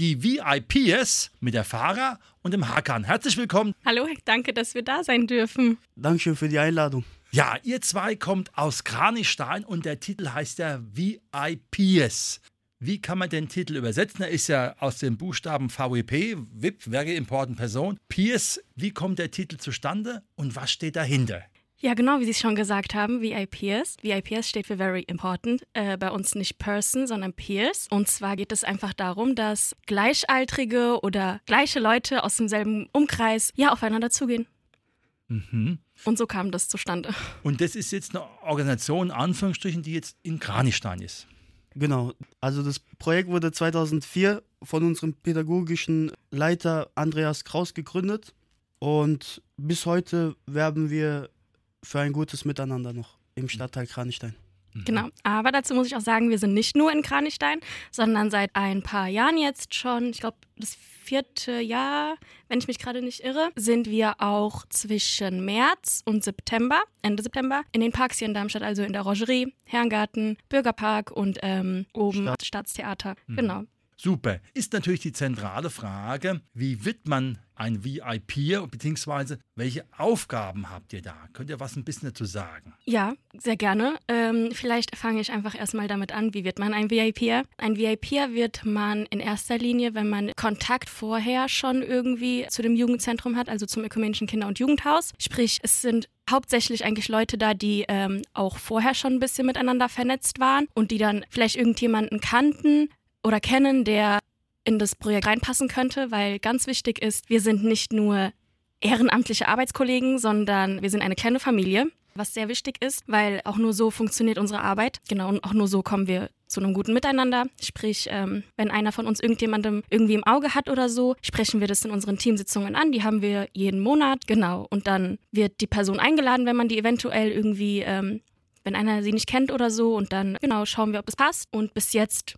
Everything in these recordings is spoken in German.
die VIPs mit der Fahrer und dem Hakan. Herzlich willkommen. Hallo, danke, dass wir da sein dürfen. Dankeschön für die Einladung. Ja, ihr zwei kommt aus Kranichstein und der Titel heißt ja VIPs. Wie kann man den Titel übersetzen? Er ist ja aus den Buchstaben VWP, VIP, Very Important Person. Peers, wie kommt der Titel zustande und was steht dahinter? Ja, genau, wie Sie es schon gesagt haben, VIPs. VIPs steht für Very Important. Äh, bei uns nicht Person, sondern Peers. Und zwar geht es einfach darum, dass Gleichaltrige oder gleiche Leute aus demselben Umkreis ja aufeinander zugehen. Mhm. Und so kam das zustande. Und das ist jetzt eine Organisation, in Anführungsstrichen, die jetzt in Kranichstein ist. Genau. Also das Projekt wurde 2004 von unserem pädagogischen Leiter Andreas Kraus gegründet. Und bis heute werben wir für ein gutes Miteinander noch im Stadtteil Kranichstein. Genau, aber dazu muss ich auch sagen, wir sind nicht nur in Kranichstein, sondern seit ein paar Jahren jetzt schon, ich glaube das vierte Jahr, wenn ich mich gerade nicht irre, sind wir auch zwischen März und September, Ende September, in den Parks hier in Darmstadt, also in der Rogerie, Herrengarten, Bürgerpark und ähm, oben Stadt. Staatstheater. Mhm. Genau. Super. Ist natürlich die zentrale Frage, wie wird man ein VIP beziehungsweise welche Aufgaben habt ihr da? Könnt ihr was ein bisschen dazu sagen? Ja, sehr gerne. Ähm, vielleicht fange ich einfach erstmal damit an, wie wird man ein VIP? Ein VIP wird man in erster Linie, wenn man Kontakt vorher schon irgendwie zu dem Jugendzentrum hat, also zum Ökumenischen Kinder- und Jugendhaus. Sprich, es sind hauptsächlich eigentlich Leute da, die ähm, auch vorher schon ein bisschen miteinander vernetzt waren und die dann vielleicht irgendjemanden kannten oder kennen, der in das Projekt reinpassen könnte, weil ganz wichtig ist, wir sind nicht nur ehrenamtliche Arbeitskollegen, sondern wir sind eine kleine Familie, was sehr wichtig ist, weil auch nur so funktioniert unsere Arbeit. Genau, und auch nur so kommen wir zu einem guten Miteinander. Sprich, ähm, wenn einer von uns irgendjemandem irgendwie im Auge hat oder so, sprechen wir das in unseren Teamsitzungen an. Die haben wir jeden Monat. Genau. Und dann wird die Person eingeladen, wenn man die eventuell irgendwie, ähm, wenn einer sie nicht kennt oder so. Und dann, genau, schauen wir, ob das passt. Und bis jetzt,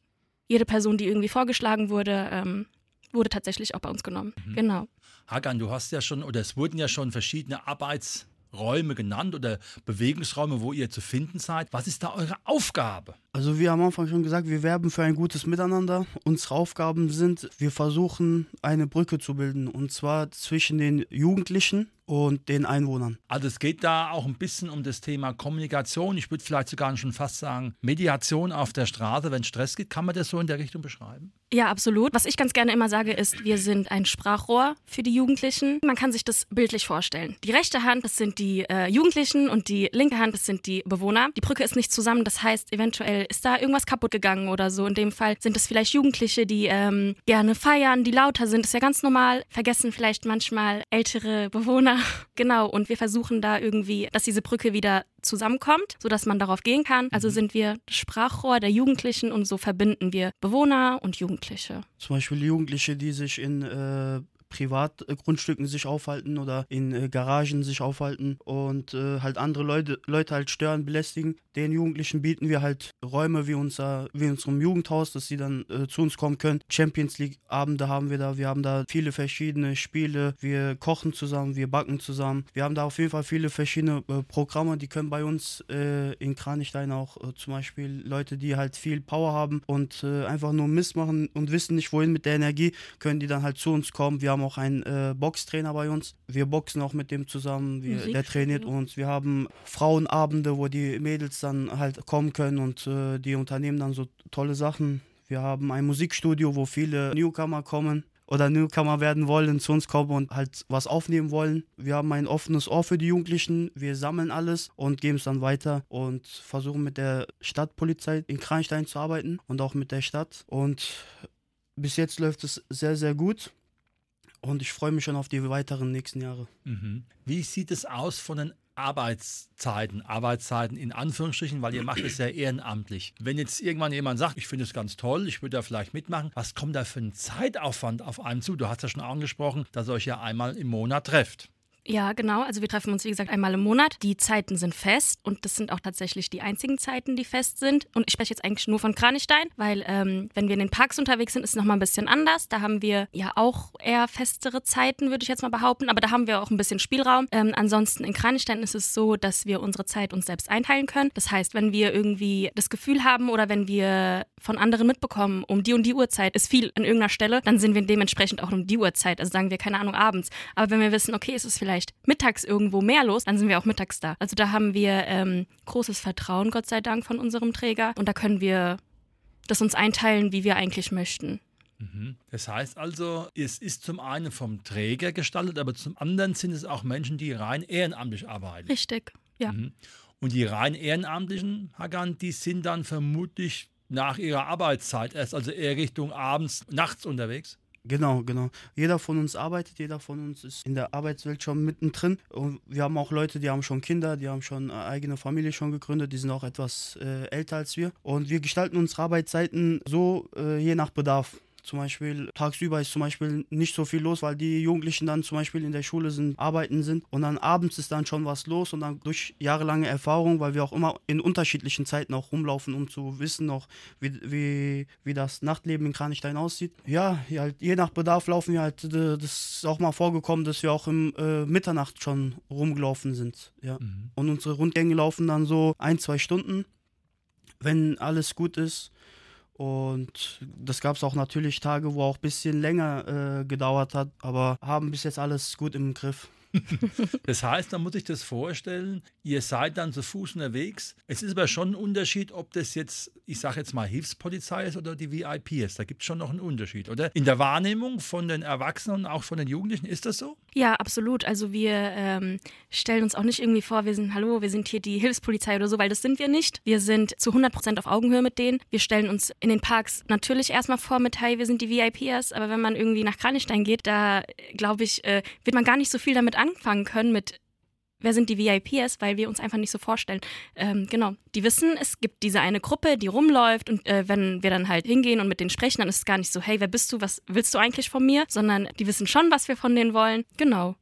jede Person, die irgendwie vorgeschlagen wurde, ähm, wurde tatsächlich auch bei uns genommen. Genau. Hagan, du hast ja schon, oder es wurden ja schon verschiedene Arbeitsräume genannt oder Bewegungsräume, wo ihr zu finden seid. Was ist da eure Aufgabe? Also wie am Anfang schon gesagt, wir werben für ein gutes Miteinander. Unsere Aufgaben sind, wir versuchen eine Brücke zu bilden und zwar zwischen den Jugendlichen und den Einwohnern. Also es geht da auch ein bisschen um das Thema Kommunikation. Ich würde vielleicht sogar schon fast sagen, Mediation auf der Straße, wenn Stress gibt. Kann man das so in der Richtung beschreiben? Ja, absolut. Was ich ganz gerne immer sage, ist, wir sind ein Sprachrohr für die Jugendlichen. Man kann sich das bildlich vorstellen. Die rechte Hand, das sind die äh, Jugendlichen und die linke Hand, das sind die Bewohner. Die Brücke ist nicht zusammen, das heißt, eventuell ist da irgendwas kaputt gegangen oder so. In dem Fall sind es vielleicht Jugendliche, die ähm, gerne feiern, die lauter sind. Das ist ja ganz normal. Vergessen vielleicht manchmal ältere Bewohner. Genau. Und wir versuchen da irgendwie, dass diese Brücke wieder zusammenkommt, sodass man darauf gehen kann. Also sind wir das Sprachrohr der Jugendlichen und so verbinden wir Bewohner und Jugendliche. Zum Beispiel Jugendliche, die sich in äh, Privatgrundstücken sich aufhalten oder in äh, Garagen sich aufhalten und äh, halt andere Leute, Leute halt stören, belästigen. Den Jugendlichen bieten wir halt Räume wie, unser, wie unserem Jugendhaus, dass sie dann äh, zu uns kommen können. Champions League Abende haben wir da. Wir haben da viele verschiedene Spiele. Wir kochen zusammen, wir backen zusammen. Wir haben da auf jeden Fall viele verschiedene äh, Programme, die können bei uns äh, in Kranichstein auch äh, zum Beispiel Leute, die halt viel Power haben und äh, einfach nur Mist machen und wissen nicht wohin mit der Energie, können die dann halt zu uns kommen. Wir haben auch einen äh, Boxtrainer bei uns. Wir boxen auch mit dem zusammen. Wir, der trainiert uns. Wir haben Frauenabende, wo die Mädels dann halt kommen können und äh, die unternehmen dann so tolle Sachen. Wir haben ein Musikstudio, wo viele Newcomer kommen oder Newcomer werden wollen, zu uns kommen und halt was aufnehmen wollen. Wir haben ein offenes Ohr für die Jugendlichen. Wir sammeln alles und geben es dann weiter und versuchen mit der Stadtpolizei in Kranstein zu arbeiten und auch mit der Stadt. Und bis jetzt läuft es sehr, sehr gut. Und ich freue mich schon auf die weiteren nächsten Jahre. Mhm. Wie sieht es aus von den Arbeitszeiten, Arbeitszeiten in Anführungsstrichen, weil ihr macht es ja ehrenamtlich. Wenn jetzt irgendwann jemand sagt, ich finde es ganz toll, ich würde da vielleicht mitmachen, was kommt da für ein Zeitaufwand auf einen zu? Du hast ja schon angesprochen, dass ihr euch ja einmal im Monat trefft. Ja, genau. Also wir treffen uns, wie gesagt, einmal im Monat. Die Zeiten sind fest und das sind auch tatsächlich die einzigen Zeiten, die fest sind. Und ich spreche jetzt eigentlich nur von Kranichstein, weil ähm, wenn wir in den Parks unterwegs sind, ist es nochmal ein bisschen anders. Da haben wir ja auch eher festere Zeiten, würde ich jetzt mal behaupten. Aber da haben wir auch ein bisschen Spielraum. Ähm, ansonsten in Kranichstein ist es so, dass wir unsere Zeit uns selbst einteilen können. Das heißt, wenn wir irgendwie das Gefühl haben oder wenn wir von anderen mitbekommen, um die und die Uhrzeit ist viel an irgendeiner Stelle, dann sind wir dementsprechend auch um die Uhrzeit. Also sagen wir, keine Ahnung, abends. Aber wenn wir wissen, okay, es ist vielleicht vielleicht mittags irgendwo mehr los, dann sind wir auch mittags da. Also da haben wir ähm, großes Vertrauen, Gott sei Dank, von unserem Träger. Und da können wir das uns einteilen, wie wir eigentlich möchten. Mhm. Das heißt also, es ist zum einen vom Träger gestaltet, aber zum anderen sind es auch Menschen, die rein ehrenamtlich arbeiten. Richtig, ja. Mhm. Und die rein ehrenamtlichen Hagan, die sind dann vermutlich nach ihrer Arbeitszeit erst, also eher Richtung abends, nachts unterwegs. Genau, genau. Jeder von uns arbeitet, jeder von uns ist in der Arbeitswelt schon mittendrin. Und wir haben auch Leute, die haben schon Kinder, die haben schon eine eigene Familie schon gegründet, die sind auch etwas äh, älter als wir. Und wir gestalten unsere Arbeitszeiten so äh, je nach Bedarf. Zum Beispiel tagsüber ist zum Beispiel nicht so viel los, weil die Jugendlichen dann zum Beispiel in der Schule sind, arbeiten sind und dann abends ist dann schon was los und dann durch jahrelange Erfahrung, weil wir auch immer in unterschiedlichen Zeiten auch rumlaufen, um zu wissen auch, wie, wie, wie das Nachtleben in Kranichstein aussieht. Ja, halt, je nach Bedarf laufen wir halt, das ist auch mal vorgekommen, dass wir auch im äh, Mitternacht schon rumgelaufen sind. Ja. Mhm. Und unsere Rundgänge laufen dann so ein, zwei Stunden, wenn alles gut ist. Und das gab es auch natürlich Tage, wo auch ein bisschen länger äh, gedauert hat, aber haben bis jetzt alles gut im Griff. das heißt, man muss sich das vorstellen, ihr seid dann zu Fuß unterwegs. Es ist aber schon ein Unterschied, ob das jetzt, ich sage jetzt mal, Hilfspolizei ist oder die VIP ist. Da gibt es schon noch einen Unterschied, oder? In der Wahrnehmung von den Erwachsenen und auch von den Jugendlichen, ist das so? Ja, absolut. Also wir ähm, stellen uns auch nicht irgendwie vor, wir sind, hallo, wir sind hier die Hilfspolizei oder so, weil das sind wir nicht. Wir sind zu 100 Prozent auf Augenhöhe mit denen. Wir stellen uns in den Parks natürlich erstmal vor mit, hey, wir sind die VIPers, aber wenn man irgendwie nach Kranichstein geht, da glaube ich, äh, wird man gar nicht so viel damit anfangen können mit wer sind die VIPs, weil wir uns einfach nicht so vorstellen. Ähm, genau, die wissen, es gibt diese eine Gruppe, die rumläuft und äh, wenn wir dann halt hingehen und mit denen sprechen, dann ist es gar nicht so, hey, wer bist du, was willst du eigentlich von mir, sondern die wissen schon, was wir von denen wollen. Genau.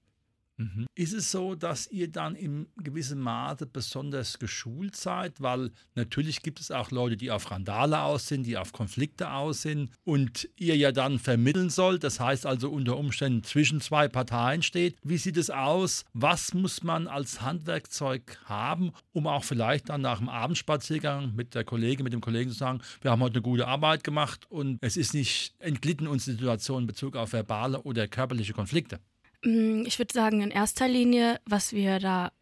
Mhm. Ist es so, dass ihr dann in gewissem Maße besonders geschult seid? Weil natürlich gibt es auch Leute, die auf Randale aus sind, die auf Konflikte aus sind und ihr ja dann vermitteln sollt. Das heißt also unter Umständen zwischen zwei Parteien steht. Wie sieht es aus? Was muss man als Handwerkzeug haben, um auch vielleicht dann nach dem Abendspaziergang mit der Kollegin, mit dem Kollegen zu sagen, wir haben heute eine gute Arbeit gemacht und es ist nicht entglitten uns die Situation in Bezug auf verbale oder körperliche Konflikte? Mm, ich würde sagen, in erster Linie, was wir da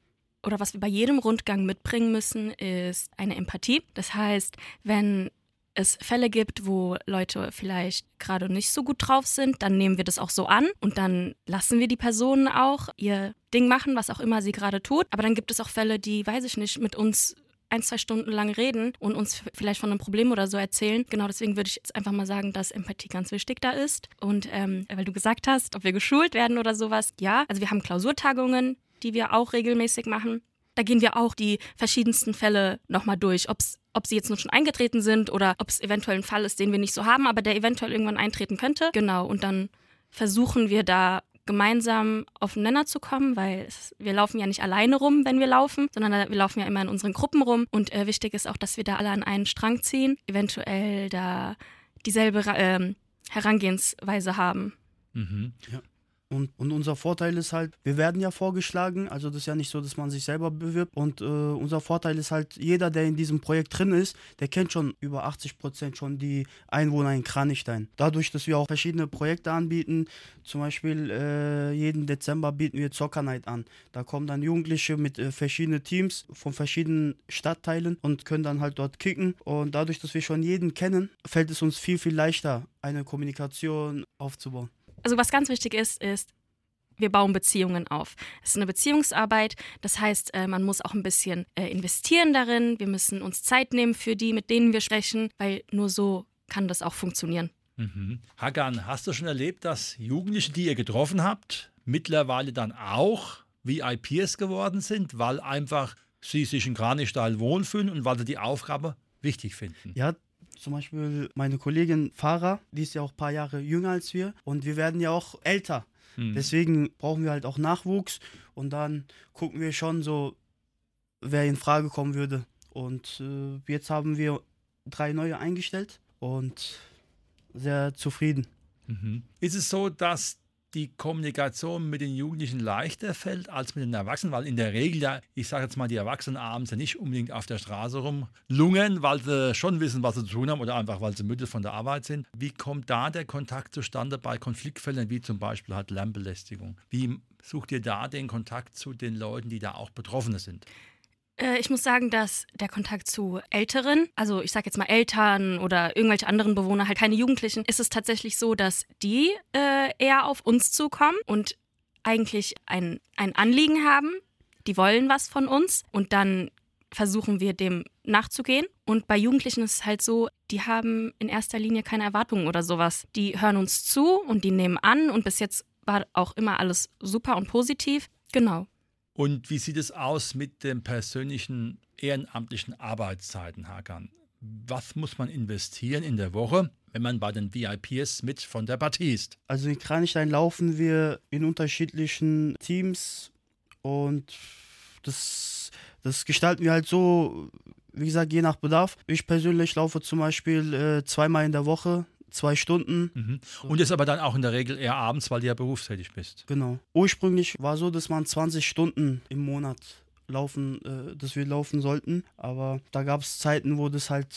oder was wir bei jedem Rundgang mitbringen müssen, ist eine Empathie. Das heißt, wenn es Fälle gibt, wo Leute vielleicht gerade nicht so gut drauf sind, dann nehmen wir das auch so an und dann lassen wir die Personen auch ihr Ding machen, was auch immer sie gerade tut. Aber dann gibt es auch Fälle, die, weiß ich nicht, mit uns ein, zwei Stunden lang reden und uns vielleicht von einem Problem oder so erzählen. Genau deswegen würde ich jetzt einfach mal sagen, dass Empathie ganz wichtig da ist. Und ähm, weil du gesagt hast, ob wir geschult werden oder sowas, ja, also wir haben Klausurtagungen, die wir auch regelmäßig machen. Da gehen wir auch die verschiedensten Fälle nochmal durch, ob's, ob sie jetzt nun schon eingetreten sind oder ob es eventuell ein Fall ist, den wir nicht so haben, aber der eventuell irgendwann eintreten könnte. Genau, und dann versuchen wir da gemeinsam auf den Nenner zu kommen, weil es, wir laufen ja nicht alleine rum, wenn wir laufen, sondern wir laufen ja immer in unseren Gruppen rum. Und äh, wichtig ist auch, dass wir da alle an einen Strang ziehen, eventuell da dieselbe äh, Herangehensweise haben. Mhm. Ja. Und, und unser Vorteil ist halt, wir werden ja vorgeschlagen, also das ist ja nicht so, dass man sich selber bewirbt. Und äh, unser Vorteil ist halt, jeder, der in diesem Projekt drin ist, der kennt schon über 80 Prozent schon die Einwohner in Kranichstein. Dadurch, dass wir auch verschiedene Projekte anbieten, zum Beispiel äh, jeden Dezember bieten wir Zocker Night an. Da kommen dann Jugendliche mit äh, verschiedenen Teams von verschiedenen Stadtteilen und können dann halt dort kicken. Und dadurch, dass wir schon jeden kennen, fällt es uns viel, viel leichter, eine Kommunikation aufzubauen also was ganz wichtig ist, ist, wir bauen Beziehungen auf. Es ist eine Beziehungsarbeit, das heißt, äh, man muss auch ein bisschen äh, investieren darin. Wir müssen uns Zeit nehmen für die, mit denen wir sprechen, weil nur so kann das auch funktionieren. Mhm. Hagan, hast du schon erlebt, dass Jugendliche, die ihr getroffen habt, mittlerweile dann auch VIPs geworden sind, weil einfach sie sich in Kranichstein wohlfühlen und weil sie die Aufgabe wichtig finden. Ja, zum Beispiel meine Kollegin Farah, die ist ja auch ein paar Jahre jünger als wir und wir werden ja auch älter. Hm. Deswegen brauchen wir halt auch Nachwuchs und dann gucken wir schon so, wer in Frage kommen würde. Und äh, jetzt haben wir drei neue eingestellt und sehr zufrieden. Mhm. Ist es so, dass die Kommunikation mit den Jugendlichen leichter fällt als mit den Erwachsenen, weil in der Regel ja, ich sage jetzt mal, die Erwachsenen abends ja nicht unbedingt auf der Straße rumlungen, weil sie schon wissen, was sie zu tun haben oder einfach, weil sie müde von der Arbeit sind. Wie kommt da der Kontakt zustande bei Konfliktfällen, wie zum Beispiel halt Lärmbelästigung? Wie sucht ihr da den Kontakt zu den Leuten, die da auch Betroffene sind? Äh, ich muss sagen, dass der Kontakt zu Älteren, also ich sage jetzt mal Eltern oder irgendwelche anderen Bewohner, halt keine Jugendlichen, ist es tatsächlich so, dass die äh, eher auf uns zukommen und eigentlich ein, ein Anliegen haben. Die wollen was von uns und dann versuchen wir dem nachzugehen. Und bei Jugendlichen ist es halt so, die haben in erster Linie keine Erwartungen oder sowas. Die hören uns zu und die nehmen an und bis jetzt war auch immer alles super und positiv. Genau. Und wie sieht es aus mit den persönlichen ehrenamtlichen Arbeitszeiten, Hakan? Was muss man investieren in der Woche, wenn man bei den VIPs mit von der Partie ist? Also in Kranichstein laufen wir in unterschiedlichen Teams und das, das gestalten wir halt so, wie gesagt, je nach Bedarf. Ich persönlich laufe zum Beispiel äh, zweimal in der Woche zwei Stunden. Mhm. Und ist aber dann auch in der Regel eher abends, weil du ja berufstätig bist. Genau. Ursprünglich war so, dass man 20 Stunden im Monat laufen, äh, dass wir laufen sollten. Aber da gab es Zeiten, wo das halt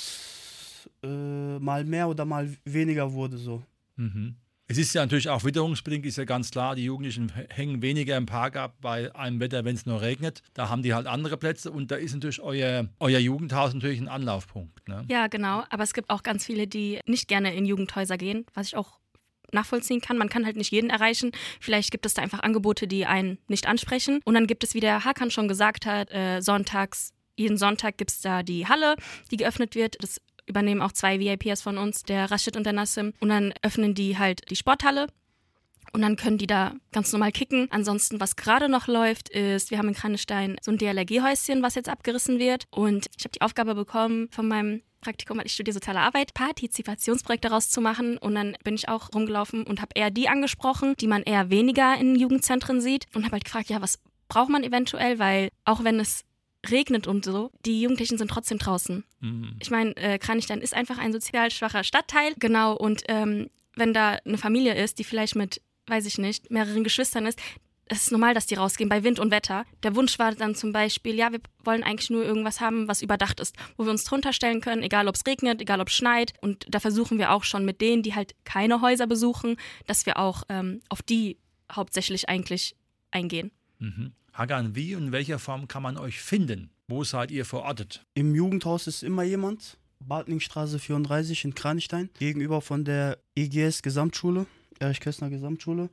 äh, mal mehr oder mal weniger wurde so. Mhm. Es ist ja natürlich auch witterungsbedingt, ist ja ganz klar, die Jugendlichen hängen weniger im Park ab bei einem Wetter, wenn es nur regnet. Da haben die halt andere Plätze und da ist natürlich euer, euer Jugendhaus natürlich ein Anlaufpunkt. Ne? Ja, genau. Aber es gibt auch ganz viele, die nicht gerne in Jugendhäuser gehen, was ich auch nachvollziehen kann. Man kann halt nicht jeden erreichen. Vielleicht gibt es da einfach Angebote, die einen nicht ansprechen. Und dann gibt es, wie der Hakan schon gesagt hat, äh, sonntags jeden Sonntag gibt es da die Halle, die geöffnet wird. Das übernehmen auch zwei VIPs von uns, der Rashid und der Nassim. Und dann öffnen die halt die Sporthalle. Und dann können die da ganz normal kicken. Ansonsten, was gerade noch läuft, ist, wir haben in Kranestein so ein DLRG-Häuschen, was jetzt abgerissen wird. Und ich habe die Aufgabe bekommen von meinem Praktikum, weil ich studiere soziale Arbeit, Partizipationsprojekte daraus zu machen. Und dann bin ich auch rumgelaufen und habe eher die angesprochen, die man eher weniger in Jugendzentren sieht. Und habe halt gefragt, ja, was braucht man eventuell? Weil auch wenn es regnet und so, die Jugendlichen sind trotzdem draußen. Mhm. Ich meine, äh, Kranichstein ist einfach ein sozial schwacher Stadtteil, genau, und ähm, wenn da eine Familie ist, die vielleicht mit, weiß ich nicht, mehreren Geschwistern ist, es ist normal, dass die rausgehen bei Wind und Wetter. Der Wunsch war dann zum Beispiel, ja, wir wollen eigentlich nur irgendwas haben, was überdacht ist, wo wir uns drunter stellen können, egal ob es regnet, egal ob es schneit. Und da versuchen wir auch schon mit denen, die halt keine Häuser besuchen, dass wir auch ähm, auf die hauptsächlich eigentlich eingehen. Mhm. Hagan, wie und in welcher Form kann man euch finden? Wo seid ihr verortet? Im Jugendhaus ist immer jemand. Bartlingstraße 34 in Kranichstein, gegenüber von der EGS Gesamtschule, Erich Köstner Gesamtschule.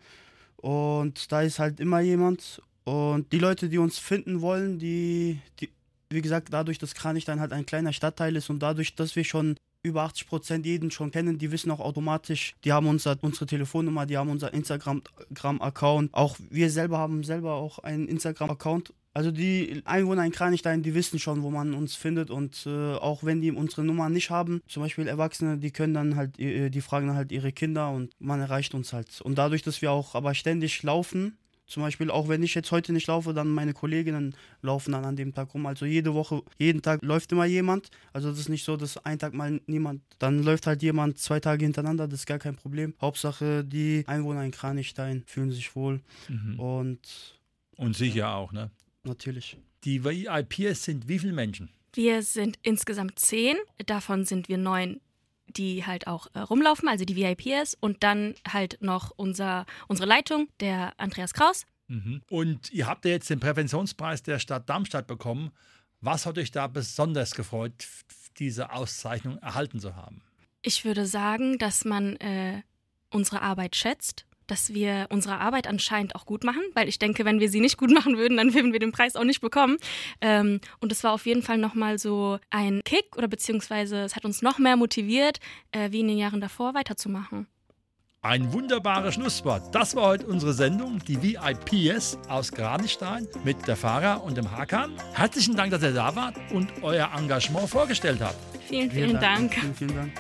Und da ist halt immer jemand. Und die Leute, die uns finden wollen, die, die wie gesagt, dadurch, dass Kranichstein halt ein kleiner Stadtteil ist und dadurch, dass wir schon über 80 Prozent jeden schon kennen, die wissen auch automatisch, die haben unser, unsere Telefonnummer, die haben unser Instagram-Account. Auch wir selber haben selber auch einen Instagram-Account. Also die Einwohner in Kranichstein, die wissen schon, wo man uns findet und äh, auch wenn die unsere Nummer nicht haben, zum Beispiel Erwachsene, die können dann halt, äh, die fragen dann halt ihre Kinder und man erreicht uns halt. Und dadurch, dass wir auch aber ständig laufen, zum Beispiel, auch wenn ich jetzt heute nicht laufe, dann meine Kolleginnen laufen dann an dem Tag rum. Also jede Woche, jeden Tag läuft immer jemand. Also das ist nicht so, dass ein Tag mal niemand, dann läuft halt jemand zwei Tage hintereinander, das ist gar kein Problem. Hauptsache, die Einwohner in Kranichstein fühlen sich wohl. Mhm. Und, und sicher auch, ne? Natürlich. Die VIPs sind wie viele Menschen? Wir sind insgesamt zehn. Davon sind wir neun die halt auch äh, rumlaufen, also die VIPs und dann halt noch unser, unsere Leitung, der Andreas Kraus. Mhm. Und ihr habt ja jetzt den Präventionspreis der Stadt Darmstadt bekommen. Was hat euch da besonders gefreut, diese Auszeichnung erhalten zu haben? Ich würde sagen, dass man äh, unsere Arbeit schätzt dass wir unsere Arbeit anscheinend auch gut machen, weil ich denke, wenn wir sie nicht gut machen würden, dann würden wir den Preis auch nicht bekommen. Ähm, und es war auf jeden Fall nochmal so ein Kick oder beziehungsweise es hat uns noch mehr motiviert, äh, wie in den Jahren davor weiterzumachen. Ein wunderbares Schlusswort. Das war heute unsere Sendung, die VIPs aus Kranichstein mit der Fahrer und dem Hakan. Herzlichen Dank, dass ihr da wart und euer Engagement vorgestellt habt. Vielen, vielen, Dank. Vielen, vielen Dank.